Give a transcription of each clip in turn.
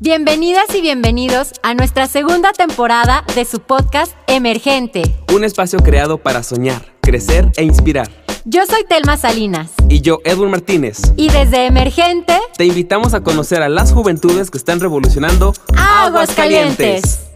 Bienvenidas y bienvenidos a nuestra segunda temporada de su podcast Emergente. Un espacio creado para soñar, crecer e inspirar. Yo soy Telma Salinas. Y yo, Edwin Martínez. Y desde Emergente te invitamos a conocer a las juventudes que están revolucionando Aguas Calientes.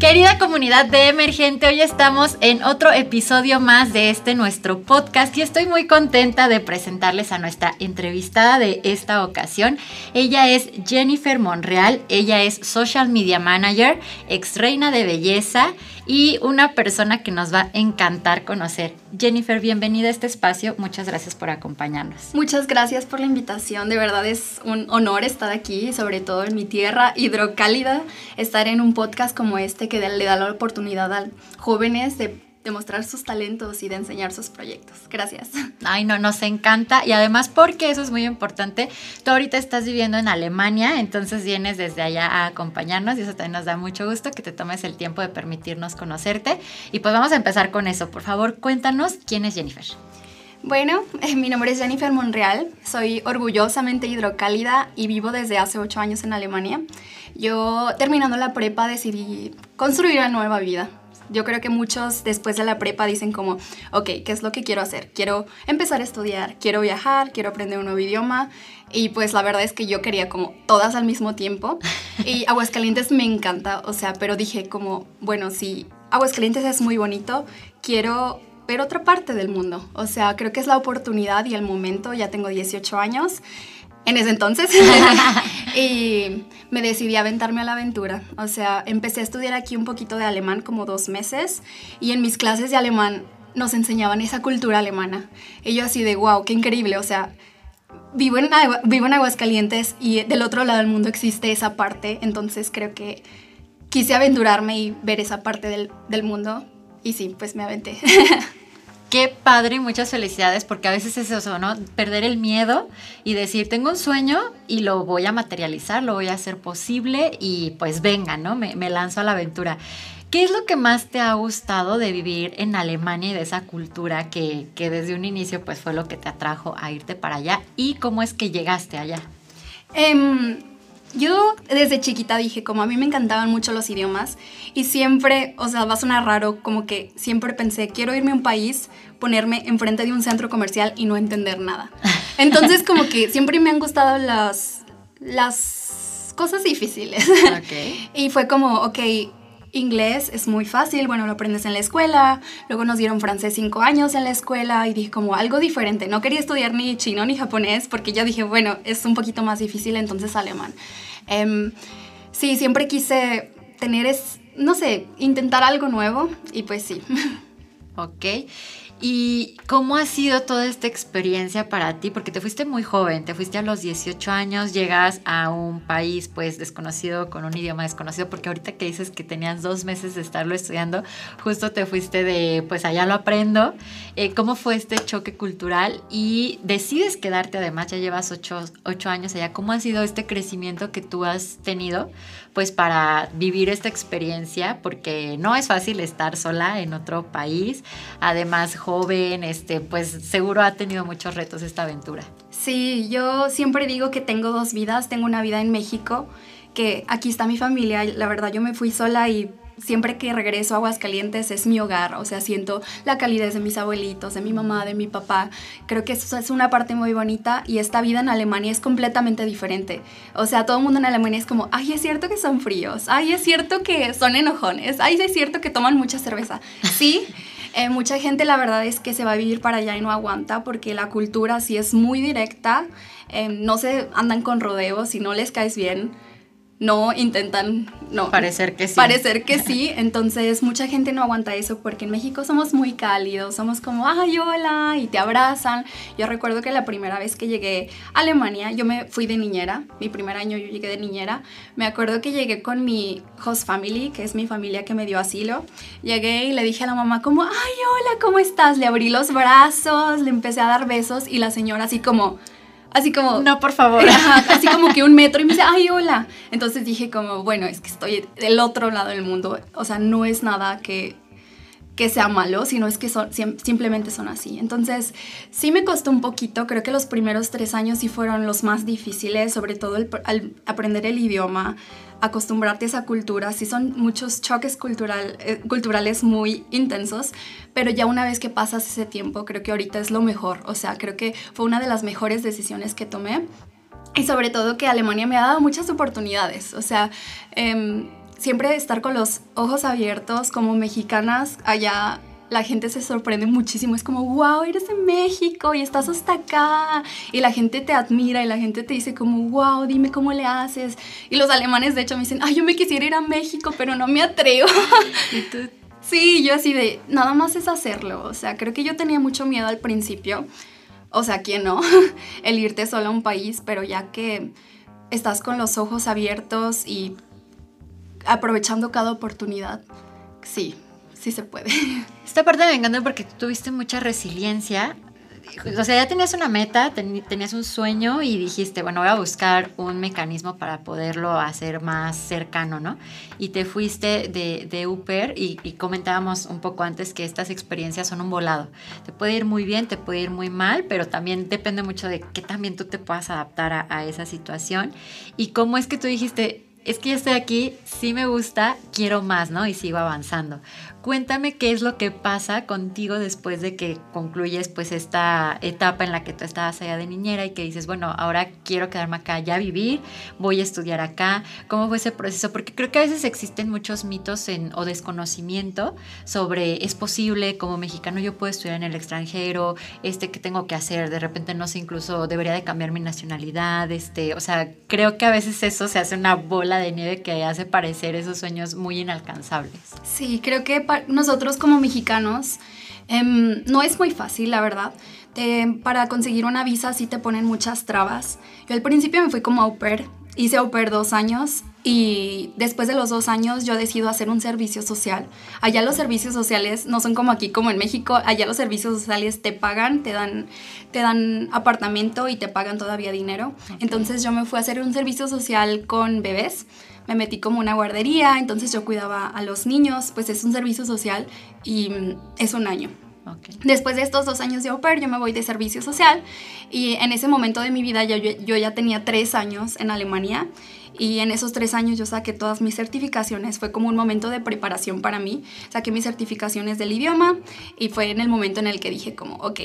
Querida comunidad de Emergente, hoy estamos en otro episodio más de este nuestro podcast y estoy muy contenta de presentarles a nuestra entrevistada de esta ocasión. Ella es Jennifer Monreal, ella es Social Media Manager, ex reina de belleza y una persona que nos va a encantar conocer. Jennifer, bienvenida a este espacio. Muchas gracias por acompañarnos. Muchas gracias por la invitación. De verdad es un honor estar aquí, sobre todo en mi tierra hidrocálida, estar en un podcast como este que le da la oportunidad a jóvenes de demostrar sus talentos y de enseñar sus proyectos. Gracias. Ay, no, nos encanta. Y además porque eso es muy importante. Tú ahorita estás viviendo en Alemania, entonces vienes desde allá a acompañarnos y eso también nos da mucho gusto que te tomes el tiempo de permitirnos conocerte. Y pues vamos a empezar con eso. Por favor, cuéntanos quién es Jennifer. Bueno, eh, mi nombre es Jennifer Monreal, soy orgullosamente hidrocálida y vivo desde hace ocho años en Alemania. Yo terminando la prepa decidí construir una nueva vida, yo creo que muchos después de la prepa dicen como, ok, ¿qué es lo que quiero hacer? Quiero empezar a estudiar, quiero viajar, quiero aprender un nuevo idioma. Y pues la verdad es que yo quería como todas al mismo tiempo. Y Aguascalientes me encanta, o sea, pero dije como, bueno, si Aguascalientes es muy bonito, quiero ver otra parte del mundo. O sea, creo que es la oportunidad y el momento, ya tengo 18 años en ese entonces. y me decidí a aventarme a la aventura. O sea, empecé a estudiar aquí un poquito de alemán como dos meses y en mis clases de alemán nos enseñaban esa cultura alemana. Y yo así de, wow, qué increíble. O sea, vivo en, vivo en Aguascalientes y del otro lado del mundo existe esa parte. Entonces creo que quise aventurarme y ver esa parte del, del mundo. Y sí, pues me aventé. Qué padre y muchas felicidades, porque a veces es eso, ¿no? Perder el miedo y decir, tengo un sueño y lo voy a materializar, lo voy a hacer posible y pues venga, ¿no? Me, lanzo a la aventura. ¿Qué es lo que más te ha gustado de vivir en Alemania y de esa cultura que, que desde un inicio pues fue lo que te atrajo a irte para allá? ¿Y cómo es que llegaste allá? Eh, yo desde chiquita dije, como a mí me encantaban mucho los idiomas y siempre, o sea, va a sonar raro, como que siempre pensé, quiero irme a un país, ponerme enfrente de un centro comercial y no entender nada. Entonces, como que siempre me han gustado las, las cosas difíciles. y fue como, ok, inglés es muy fácil, bueno, lo aprendes en la escuela, luego nos dieron francés cinco años en la escuela y dije como algo diferente, no quería estudiar ni chino ni japonés porque ya dije, bueno, es un poquito más difícil, entonces alemán. Em, sí, siempre quise tener, es, no sé, intentar algo nuevo y pues sí. Ok. ¿Y cómo ha sido toda esta experiencia para ti? Porque te fuiste muy joven, te fuiste a los 18 años, llegas a un país pues desconocido, con un idioma desconocido, porque ahorita que dices que tenías dos meses de estarlo estudiando, justo te fuiste de pues allá lo aprendo. Eh, ¿Cómo fue este choque cultural? Y decides quedarte además, ya llevas ocho, ocho años allá. ¿Cómo ha sido este crecimiento que tú has tenido pues para vivir esta experiencia? Porque no es fácil estar sola en otro país, además joven, este, pues seguro ha tenido muchos retos esta aventura. Sí, yo siempre digo que tengo dos vidas. Tengo una vida en México, que aquí está mi familia. La verdad, yo me fui sola y siempre que regreso a Aguascalientes es mi hogar, o sea, siento la calidez de mis abuelitos, de mi mamá, de mi papá. Creo que eso es una parte muy bonita y esta vida en Alemania es completamente diferente. O sea, todo el mundo en Alemania es como, ay, es cierto que son fríos, ay, es cierto que son enojones, ay, es cierto que toman mucha cerveza. Sí. Eh, mucha gente la verdad es que se va a vivir para allá y no aguanta porque la cultura sí es muy directa, eh, no se andan con rodeos, si no les caes bien, no intentan, no. Parecer que sí. Parecer que sí. Entonces, mucha gente no aguanta eso porque en México somos muy cálidos, somos como, ay, hola, y te abrazan. Yo recuerdo que la primera vez que llegué a Alemania, yo me fui de niñera, mi primer año yo llegué de niñera. Me acuerdo que llegué con mi host family, que es mi familia que me dio asilo. Llegué y le dije a la mamá, como, ay, hola, ¿cómo estás? Le abrí los brazos, le empecé a dar besos y la señora así como Así como... No, por favor. así como que un metro y me dice, ay, hola. Entonces dije como, bueno, es que estoy del otro lado del mundo. O sea, no es nada que que sea malo, sino es que son, simplemente son así. Entonces, sí me costó un poquito, creo que los primeros tres años sí fueron los más difíciles, sobre todo el, al aprender el idioma, acostumbrarte a esa cultura, sí son muchos choques cultural, eh, culturales muy intensos, pero ya una vez que pasas ese tiempo, creo que ahorita es lo mejor, o sea, creo que fue una de las mejores decisiones que tomé. Y sobre todo que Alemania me ha dado muchas oportunidades, o sea, eh, siempre estar con los ojos abiertos como mexicanas allá la gente se sorprende muchísimo. Es como, wow, eres de México y estás hasta acá. Y la gente te admira y la gente te dice como, wow, dime cómo le haces. Y los alemanes de hecho me dicen, ay, yo me quisiera ir a México, pero no me atrevo. Sí, yo así de, nada más es hacerlo. O sea, creo que yo tenía mucho miedo al principio. O sea, ¿quién no? El irte solo a un país, pero ya que estás con los ojos abiertos y aprovechando cada oportunidad. Sí, sí se puede. Esta parte me encanta porque tú tuviste mucha resiliencia. O sea, ya tenías una meta, tenías un sueño y dijiste, bueno, voy a buscar un mecanismo para poderlo hacer más cercano, ¿no? Y te fuiste de, de Uper y, comentábamos un poco antes que estas experiencias son un volado. Te puede ir muy bien, te puede ir muy mal, pero también depende mucho de que también tú te puedas adaptar a, a esa situación. Y cómo es que tú dijiste, es que ya estoy aquí, sí me gusta, quiero más, ¿no? Y sigo avanzando. Cuéntame qué es lo que pasa contigo después de que concluyes pues esta etapa en la que tú estabas allá de niñera y que dices, bueno, ahora quiero quedarme acá, ya vivir, voy a estudiar acá. ¿Cómo fue ese proceso? Porque creo que a veces existen muchos mitos o desconocimiento sobre es posible, como mexicano yo puedo estudiar en el extranjero, este, ¿qué tengo que hacer? De repente no sé, incluso debería de cambiar mi nacionalidad, este, o sea, creo que a veces eso se hace una bola de nieve que hace parecer esos sueños muy inalcanzables. Sí, creo que nosotros como mexicanos em, no es muy fácil, la verdad. para conseguir una visa sí te ponen muchas trabas. Yo al principio me fui como au pair, hice au pair dos años y después de los dos años yo decido hacer un servicio social. Allá los servicios sociales no son como aquí, como en México. Allá los servicios sociales te pagan, te dan, te dan apartamento y te pagan todavía dinero. Entonces yo me fui a hacer un servicio social con bebés me metí como una guardería, entonces yo cuidaba a los niños, pues es un servicio social y mm, es un año. Después de estos dos años de au pair, yo me voy de servicio social y en ese momento de mi vida yo, yo ya tenía tres años en Alemania y en esos tres años yo saqué todas mis certificaciones. Fue como un momento de preparación para mí. Saqué mis certificaciones del idioma y fue en el momento en el que dije como, ok,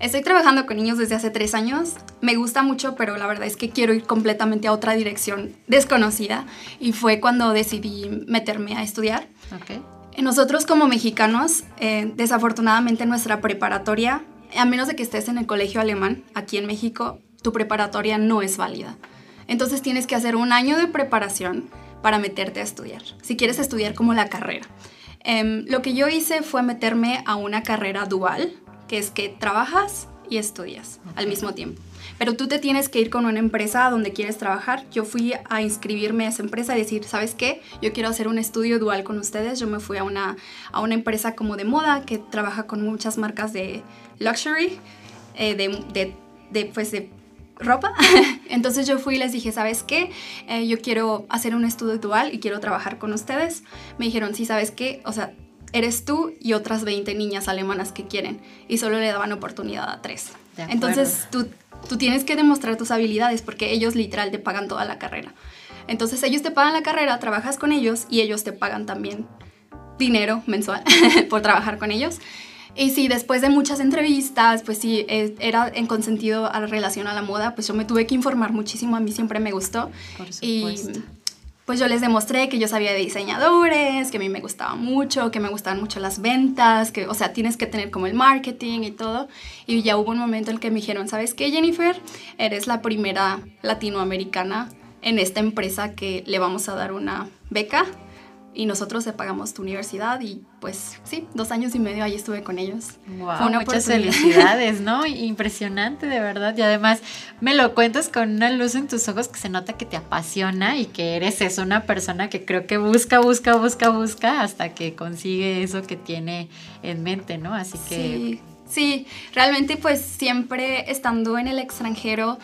Estoy trabajando con niños desde hace tres años. Me gusta mucho, pero la verdad es que quiero ir completamente a otra dirección desconocida. Y fue cuando decidí meterme a estudiar. Okay. Nosotros como mexicanos, eh, desafortunadamente nuestra preparatoria, a menos de que estés en el colegio alemán, aquí en México, tu preparatoria no es válida. Entonces tienes que hacer un año de preparación para meterte a estudiar, si quieres estudiar como la carrera. Em, lo que yo hice fue meterme a una carrera dual, que es que trabajas y estudias al mismo tiempo. Pero tú te tienes que ir con una empresa donde quieres trabajar. Yo fui a inscribirme a esa empresa y decir, ¿sabes qué? Yo quiero hacer un estudio dual con ustedes. Yo me fui a una, a una empresa como de moda que trabaja con muchas marcas de luxury, eh, de, de, pues de ropa. Entonces yo fui y les dije, ¿sabes qué? Eh, yo quiero hacer un estudio dual y quiero trabajar con ustedes. Me dijeron, sí, ¿sabes qué? O sea, eres tú y otras 20 niñas alemanas que quieren y solo le daban oportunidad a tres. Entonces tú, tú tienes que demostrar tus habilidades porque ellos literal te pagan toda la carrera. Entonces ellos te pagan la carrera, trabajas con ellos y ellos te pagan también dinero mensual por trabajar con ellos. Y sí, después de muchas entrevistas, pues sí, eh, era en consentido a relación a la moda, pues yo me tuve que informar muchísimo, a mí siempre me gustó. Por supuesto pues yo les demostré que yo sabía de diseñadores, que a mí me gustaba mucho, que me gustaban mucho las ventas, que, o sea, tienes que tener como el marketing y todo. Y ya hubo un momento en el que me dijeron, ¿sabes qué, Jennifer? Eres la primera latinoamericana en esta empresa que le vamos a dar una beca y nosotros le pagamos tu universidad y pues sí, dos años y medio ahí estuve con ellos. Wow, muchas felicidades, ¿no? Impresionante de verdad y además me lo cuentas con una luz en tus ojos que se nota que te apasiona y que eres eso, una persona que creo que busca, busca, busca, busca hasta que consigue eso que tiene en mente, ¿no? Así que... Sí, sí realmente pues siempre estando en el extranjero,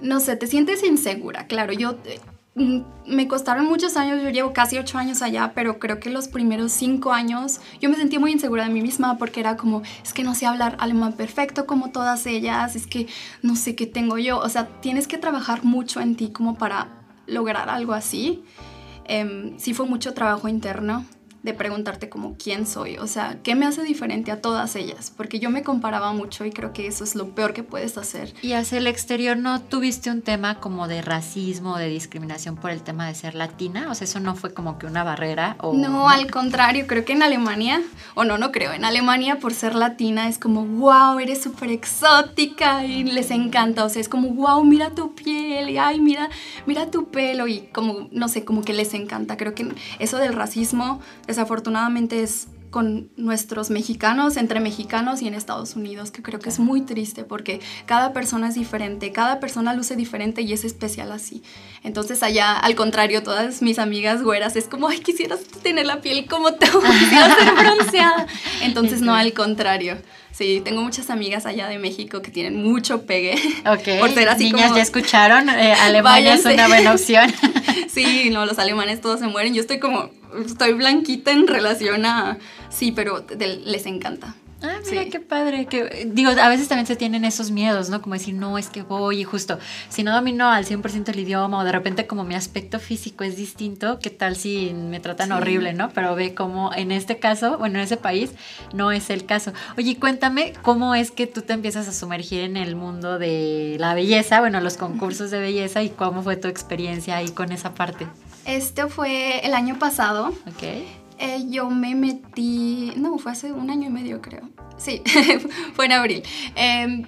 no sé, te sientes insegura, claro, yo mm, me costaron muchos años, yo llevo casi ocho años allá, pero creo que los primeros cinco años yo me sentía muy insegura de mí misma porque era como, es que no sé hablar alemán perfecto como todas ellas, es que no sé qué tengo yo, o sea, tienes que trabajar mucho en ti como para lograr algo así. Em, sí fue mucho trabajo interno, de preguntarte como quién soy, o sea, qué me hace diferente a todas ellas, porque yo me comparaba mucho y creo que eso es lo peor que puedes hacer. Y hacia el exterior no tuviste un tema como de racismo, de discriminación por el tema de ser latina, o sea, eso no fue como que una barrera o No, al contrario, creo que en Alemania, o no, no creo, en Alemania por ser latina es como, wow, eres súper exótica y les encanta, o sea, es como, wow, mira tu piel y ay, mira, mira tu pelo y como, no sé, como que les encanta. Creo que eso del racismo desafortunadamente es con nuestros mexicanos, entre mexicanos y en Estados Unidos, que creo que es muy triste porque cada persona es diferente, cada persona luce diferente y es especial así. Entonces allá, al contrario, todas mis amigas güeras es como, ay, quisieras tener la piel como tú, quisieras ser bronceada. Entonces no, al contrario. Sí, tengo muchas amigas allá de México que tienen mucho pegue. Ok. Por ser así Niñas, ya escucharon, eh, Alemania es una buena opción. sí, no, los alemanes todos se mueren. Yo estoy como, estoy blanquita en relación a, sí, pero les encanta. Ah, mira qué padre. Que, digo, a veces también se tienen esos miedos, ¿no? Como decir, no, es que voy y justo, si no domino al 100% el idioma o de repente como mi aspecto físico es distinto, ¿qué tal si me tratan horrible, ¿no? Pero ve como en este caso, bueno, en ese país no es el caso. Oye, cuéntame cómo es que tú te empiezas a sumergir en el mundo de la belleza, bueno, los concursos de belleza y cómo fue tu experiencia ahí con esa parte. Esto fue el año pasado. Ok. Eh, yo me metí, no, fue hace un año y medio creo. Sí, fue en abril. Em,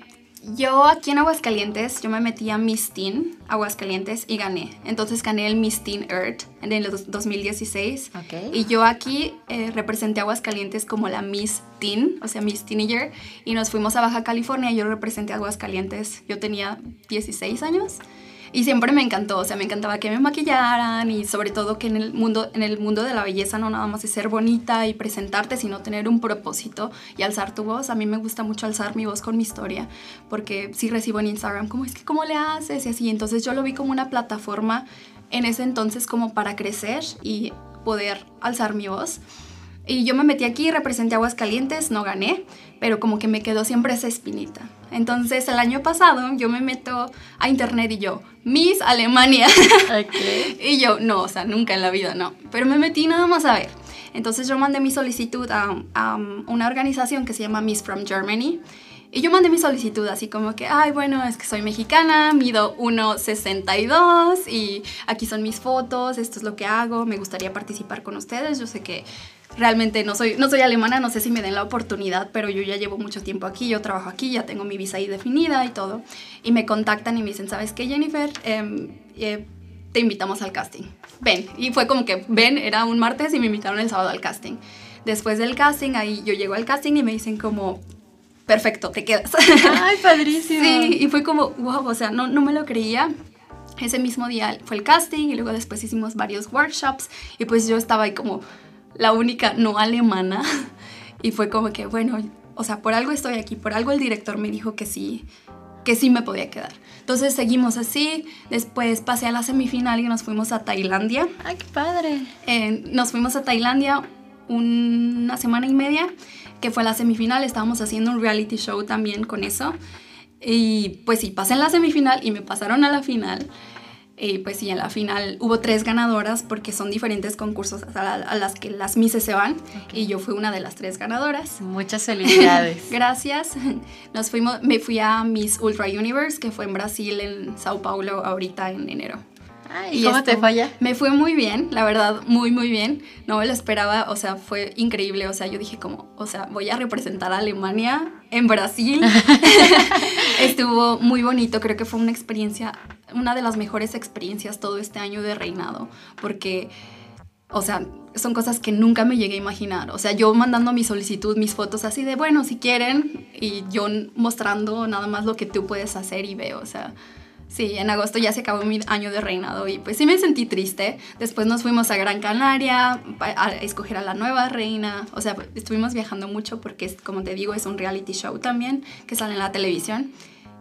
yo aquí en Aguascalientes, yo me metí a Miss Teen Aguascalientes y gané. Entonces gané el Miss Teen Earth en el 2016. Okay. Y yo aquí eh, representé a Aguascalientes como la Miss Teen, o sea, Miss Teenager. Y nos fuimos a Baja California y yo representé a Aguascalientes. Yo tenía 16 años. Y siempre me encantó, o sea, me encantaba que me maquillaran y sobre todo que en el mundo, en el mundo de la belleza no nada más es ser bonita y presentarte, sino tener un propósito y alzar tu voz. A mí me gusta mucho alzar mi voz con mi historia, porque sí recibo en Instagram como es que cómo le haces y así. Entonces yo lo vi como una plataforma en ese entonces como para crecer y poder alzar mi voz. Y yo me metí aquí, representé Aguascalientes, no gané, pero como que me quedó siempre esa espinita. Entonces el año pasado yo me meto a internet y yo, Miss Alemania. y yo, no, o sea, nunca en la vida, no. Pero me metí nada más a ver. Entonces yo mandé mi solicitud a, a una organización que se llama Miss from Germany. Y yo mandé mi solicitud así como que, ay, bueno, es que soy mexicana, mido 1,62 y aquí son mis fotos, esto es lo que hago, me gustaría participar con ustedes. Yo sé que realmente no soy, no soy alemana, no sé si me den la oportunidad, pero yo ya llevo mucho tiempo aquí, yo trabajo aquí, ya tengo mi visa ahí definida y todo. Y me contactan y me dicen, ¿sabes qué, Jennifer? Em, eh, te invitamos al casting. Ven. Y fue como que, ven, era un martes y me invitaron el sábado al casting. Después del casting, ahí yo llego al casting y me dicen como, perfecto, te quedas. Ay, padrísimo. Sí, y fue como, wow, o sea, no, no me lo creía. Ese mismo día fue el casting y luego después hicimos varios workshops y pues yo estaba ahí como la única no alemana. Y fue como que, bueno, o sea, por algo estoy aquí, por algo el director me dijo que sí, que sí me podía quedar. Entonces seguimos así, después pasé a la semifinal y nos fuimos a Tailandia. ¡Ay, qué padre! Eh, nos fuimos a Tailandia una semana y media, que fue la semifinal, estábamos haciendo un reality show también con eso. Y pues sí, pasé en la semifinal y me pasaron a la final. Y pues sí, en la final hubo tres ganadoras porque son diferentes concursos a, las que las Misses se van y yo fui una de las tres ganadoras. Muchas felicidades. Gracias. Nos fuimos, me fui a Miss Ultra Universe que fue en Brasil, en Sao Paulo, ahorita en enero. ¿Y cómo te falla? Me fue muy bien, la verdad, muy, muy bien. No me lo esperaba, o sea, fue increíble. O sea, yo dije como, o sea, voy a representar a Alemania en Brasil. Estuvo muy bonito, creo que fue una experiencia, una de las mejores experiencias todo este año de reinado, porque, o sea, son cosas que nunca me llegué a imaginar. O sea, yo mandando mi solicitud, mis fotos así de, bueno, si quieren, y yo mostrando nada más lo que tú puedes hacer y veo, o sea Sí, en agosto ya se acabó mi año de reinado y pues sí me sentí triste. Después nos fuimos a Gran Canaria a escoger a la nueva reina. O sea, estuvimos viajando mucho porque, como te digo, es un reality show también que sale en la televisión.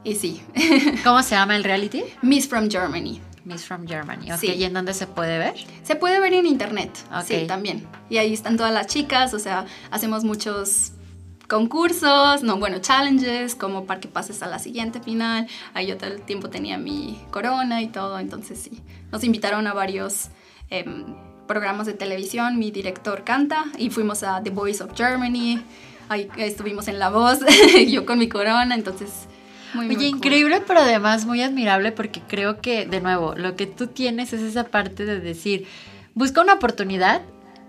Y sí. ¿Cómo se llama el reality? Miss from Germany. Miss from Germany. Ok, Sí. ¿y en dónde se puede ver? Se puede ver en internet, sí, también. Y ahí están todas las chicas, o sea, hacemos muchos concursos, no, bueno, challenges, como para que pases a la siguiente final. Ahí yo todo el tiempo tenía mi corona y todo, entonces sí. Nos invitaron a varios em, programas de televisión, mi director canta y fuimos a The Voice of Germany, ahí estuvimos en La Voz, yo con mi corona, entonces... Muy, Oye, muy cool. increíble, pero además muy admirable porque creo que, de nuevo, lo que tú tienes es esa parte de decir, busca una oportunidad.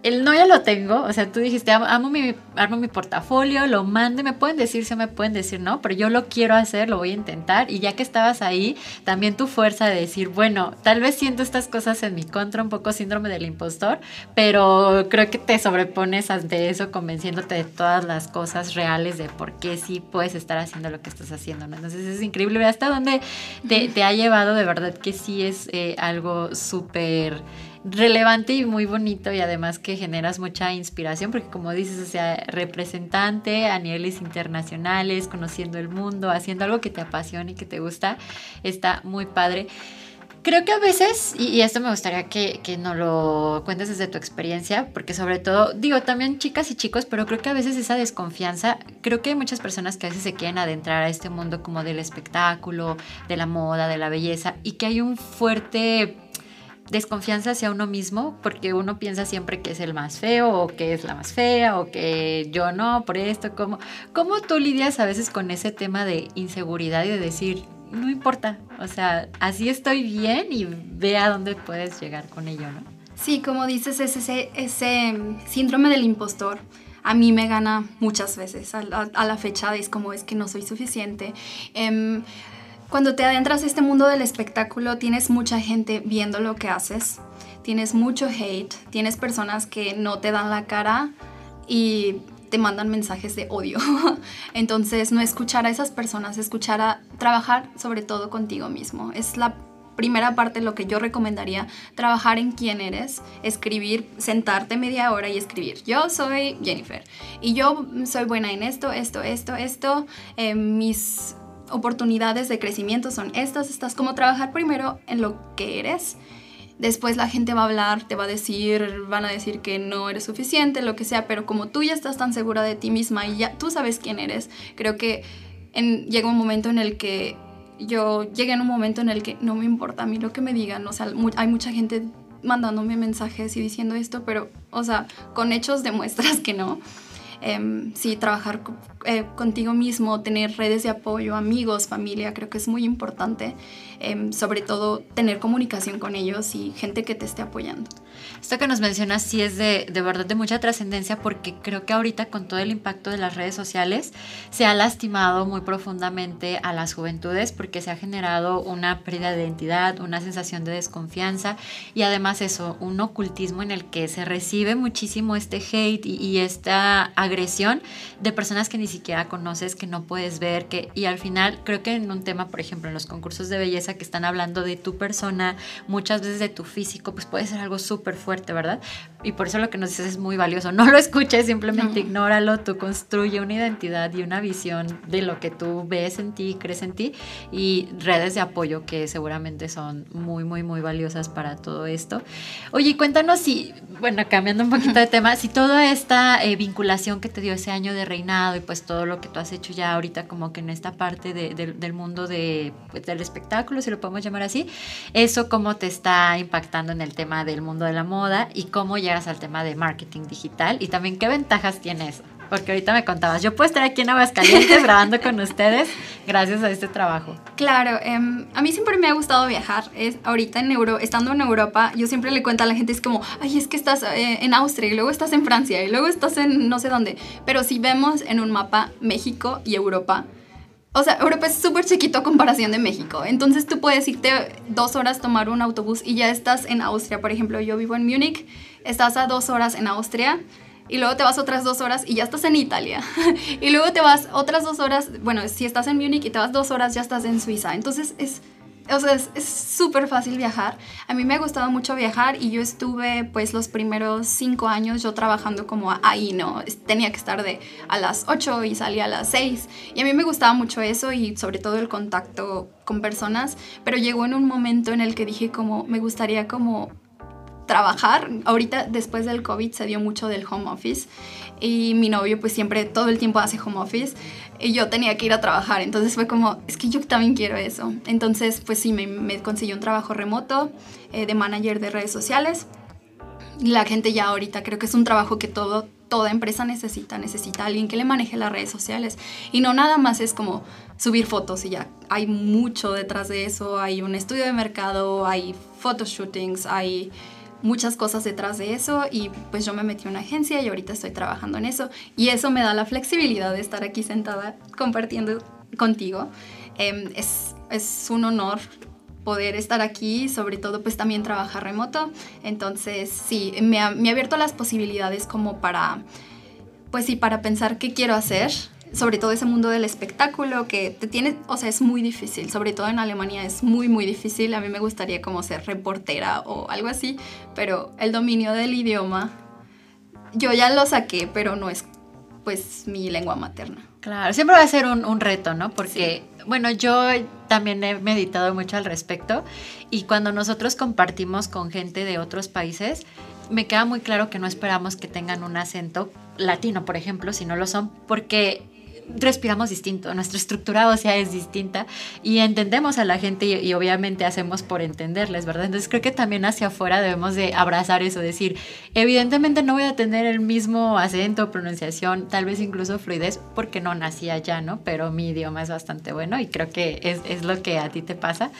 El no ya lo tengo, o sea, tú dijiste, amo, mi, armo mi portafolio, lo mando me pueden decir sí, me pueden decir no, pero yo lo quiero hacer, lo voy a intentar. Y ya que estabas ahí, también tu fuerza de decir, bueno, tal vez siento estas cosas en mi contra, un poco síndrome del impostor, pero creo que te sobrepones ante eso convenciéndote de todas las cosas reales de por qué sí puedes estar haciendo lo que estás haciendo, ¿no? Entonces es increíble hasta dónde te, te ha llevado, de verdad que sí es eh, algo súper relevante y muy bonito y además que generas mucha inspiración porque como dices, o sea, representante a niveles internacionales, conociendo el mundo, haciendo algo que te apasiona y que te gusta, está muy padre. Creo que a veces, y, y esto me gustaría que, que nos lo cuentes desde tu experiencia, porque sobre todo, digo, también chicas y chicos, pero creo que a veces esa desconfianza, creo que hay muchas personas que a veces se quieren adentrar a este mundo como del espectáculo, de la moda, de la belleza, y que hay un fuerte desconfianza hacia uno mismo porque uno piensa siempre que es el más feo o que es la más fea o que yo no, por esto, ¿cómo, cómo tú lidias a veces con ese tema de inseguridad y de decir, no importa, o sea, así estoy bien y ve a dónde puedes llegar con ello, ¿no? Sí, como dices, es ese, ese síndrome del impostor. A mí me gana muchas veces. A la, a la fecha es como es que no soy suficiente. Em, cuando te adentras a este mundo del espectáculo, tienes mucha gente viendo lo que haces. Tienes mucho hate. Tienes personas que no te dan la cara y te mandan mensajes de odio. Entonces, no escuchar a esas personas, escuchar a trabajar sobre todo contigo mismo. Es la primera parte lo que yo recomendaría, trabajar en quién eres, escribir, sentarte media hora y escribir. Yo soy Jennifer y yo soy buena en esto, esto, esto, esto. Eh, mis oportunidades de crecimiento son estas, estas. Como trabajar primero en lo que eres. Después la gente va a hablar, te va a decir, van a decir que no eres suficiente, lo que sea, pero como tú ya estás tan segura de ti misma y ya tú sabes quién eres, creo que llega un momento en el que yo llegué en un momento en el que no me importa a mí lo que me digan, o sea, hay mucha gente mandándome mensajes y diciendo esto, pero, o sea, con hechos demuestras que no. Eh, sí, trabajar eh, contigo mismo, tener redes de apoyo, amigos, familia, creo que es muy importante. Eh, sobre todo, tener comunicación con ellos y gente que te esté apoyando. Esto que nos mencionas sí es de, de verdad de mucha trascendencia porque creo que ahorita con todo el impacto de las redes sociales se ha lastimado muy profundamente a las juventudes porque se ha generado una pérdida de identidad, una sensación de desconfianza y además eso, un ocultismo en el que se recibe muchísimo este hate y, y esta agresión de personas que ni siquiera conoces, que no puedes ver, que y al final creo que en un tema, por ejemplo, en los concursos de belleza que están hablando de tu persona, muchas veces de tu físico, pues puede ser algo súper fuerte, ¿verdad? Y por eso lo que nos dices es muy valioso. No lo escuches, simplemente No. ignóralo, tú construye una identidad y una visión de lo que tú ves en ti, crees en ti y redes de apoyo que seguramente son muy, muy, muy valiosas para todo esto. Oye, cuéntanos si, bueno, cambiando un poquito de tema, si toda esta eh, vinculación que te dio ese año de reinado y pues todo lo que tú has hecho ya ahorita como que en esta parte de- de- del mundo de, pues, del espectáculo, si lo podemos llamar así, eso cómo te está impactando en el tema del mundo de la moda y cómo llegas al tema de marketing digital y también qué ventajas tiene eso. Porque ahorita me contabas, yo puedo estar aquí en Aguascalientes grabando con ustedes gracias a este trabajo. Claro, em, a mí siempre me ha gustado viajar. Es, ahorita en Euro, estando en Europa, yo siempre le cuento a la gente, es como, ay, es que estás eh, en Austria y luego estás en Francia y luego estás en no sé dónde. Pero si vemos en un mapa México y Europa, o sea, Europa es súper chiquito a comparación de México. Entonces tú puedes irte dos horas, tomar un autobús y ya estás en Austria. Por ejemplo, yo vivo en Múnich, estás a dos horas en Austria y luego te vas otras dos horas y ya estás en Italia. y luego te vas otras dos horas, bueno, si estás en Múnich y te vas dos horas, ya estás en Suiza. Entonces es o sea, es súper fácil viajar. A mí me ha gustado mucho viajar y yo estuve pues los primeros cinco años yo trabajando como ahí, ¿no? Tenía que estar de a las 8 y salía a las 6. Y a mí me gustaba mucho eso y sobre todo el contacto con personas, pero llegó en un momento en el que dije como me gustaría como trabajar. Ahorita después del COVID se dio mucho del home office y mi novio pues siempre todo el tiempo hace home office y yo tenía que ir a trabajar. Entonces fue como, es que yo también quiero eso. Entonces pues sí, me, me consiguió un trabajo remoto eh, de manager de redes sociales. La gente ya ahorita creo que es un trabajo que todo, toda empresa necesita, necesita alguien que le maneje las redes sociales. Y no nada más es como subir fotos y ya. Hay mucho detrás de eso, hay un estudio de mercado, hay photoshootings, hay muchas cosas detrás de eso y pues yo me metí a una agencia y ahorita estoy trabajando en eso y eso me da la flexibilidad de estar aquí sentada compartiendo contigo. Em, es, es un honor poder estar aquí, sobre todo pues también trabajar remoto. Entonces sí, me ha, me ha abierto las posibilidades como para, pues sí, para pensar qué quiero hacer sobre todo ese mundo del espectáculo que te tiene, o sea, es muy difícil, sobre todo en Alemania es muy, muy difícil. A mí me gustaría como ser reportera o algo así, pero el dominio del idioma, yo ya lo saqué, pero no es pues mi lengua materna. Claro, siempre va a ser un, reto, ¿no? Porque, bueno, yo también he meditado mucho al respecto y cuando nosotros compartimos con gente de otros países, me queda muy claro que no esperamos que tengan un acento latino, por ejemplo, si no lo son, porque respiramos distinto, nuestra estructura ósea es distinta y entendemos a la gente y, obviamente hacemos por entenderles, ¿verdad? Entonces creo que también hacia afuera debemos de abrazar eso, decir, evidentemente no voy a tener el mismo acento, pronunciación, tal vez incluso fluidez, porque no nací allá, ¿no? Pero mi idioma es bastante bueno y creo que es, es lo que a ti te pasa.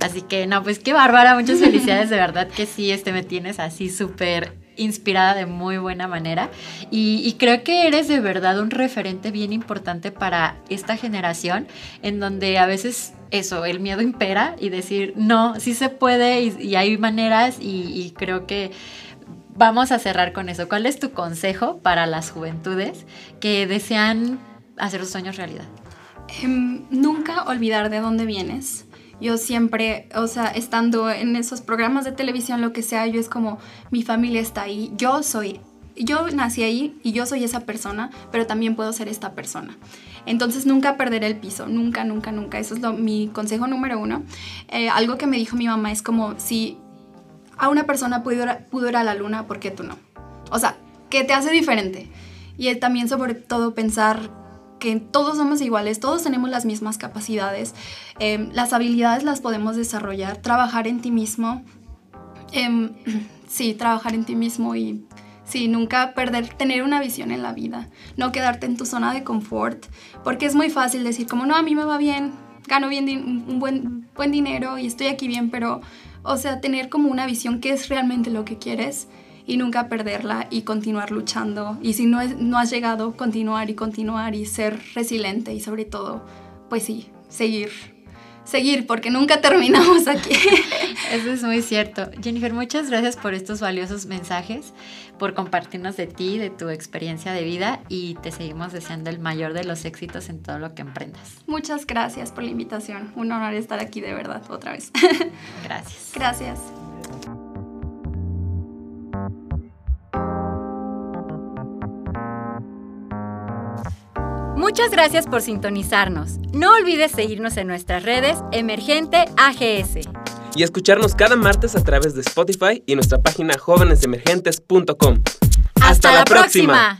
Así que no, pues qué bárbara, muchas felicidades, de verdad que sí, este me tienes así súper inspirada de muy buena manera y, creo que eres de verdad un referente bien importante para esta generación en donde a veces eso, el miedo impera y decir, no, sí se puede y, hay maneras y, creo que vamos a cerrar con eso. ¿Cuál es tu consejo para las juventudes que desean hacer sus sueños realidad? Em, nunca olvidar de dónde vienes yo siempre, o sea, estando en esos programas de televisión, lo que sea, yo es como, mi familia está ahí, yo soy, yo nací ahí y yo soy esa persona, pero también puedo ser esta persona. Entonces nunca perder el piso, nunca, nunca, nunca. Eso es lo, mi consejo número uno. Eh, algo que me dijo mi mamá es como, si a una persona pudo ir a la luna, ¿por qué tú no? O sea, ¿qué te hace diferente? Y también sobre todo pensar que todos somos iguales, todos tenemos las mismas capacidades, em, las habilidades las podemos desarrollar, trabajar en ti mismo, em, sí, trabajar en ti mismo y sí, nunca perder, tener una visión en la vida, no quedarte en tu zona de confort, porque es muy fácil decir como, no, a mí me va bien, gano bien un buen, buen dinero y estoy aquí bien, pero, o sea, tener como una visión que es realmente lo que quieres y nunca perderla y continuar luchando. Y si no, es, no has llegado, continuar y continuar y ser resiliente y sobre todo, pues sí, seguir. Seguir, porque nunca terminamos aquí. Eso es muy cierto. Jennifer, muchas gracias por estos valiosos mensajes, por compartirnos de ti, de tu experiencia de vida y te seguimos deseando el mayor de los éxitos en todo lo que emprendas. Muchas gracias por la invitación. Un honor estar aquí de verdad otra vez. Gracias. Gracias. Muchas gracias por sintonizarnos. No olvides seguirnos en nuestras redes Emergente AGS. Y escucharnos cada martes a través de Spotify y nuestra página jóvenesemergentes.com. ¡Hasta, la, próxima.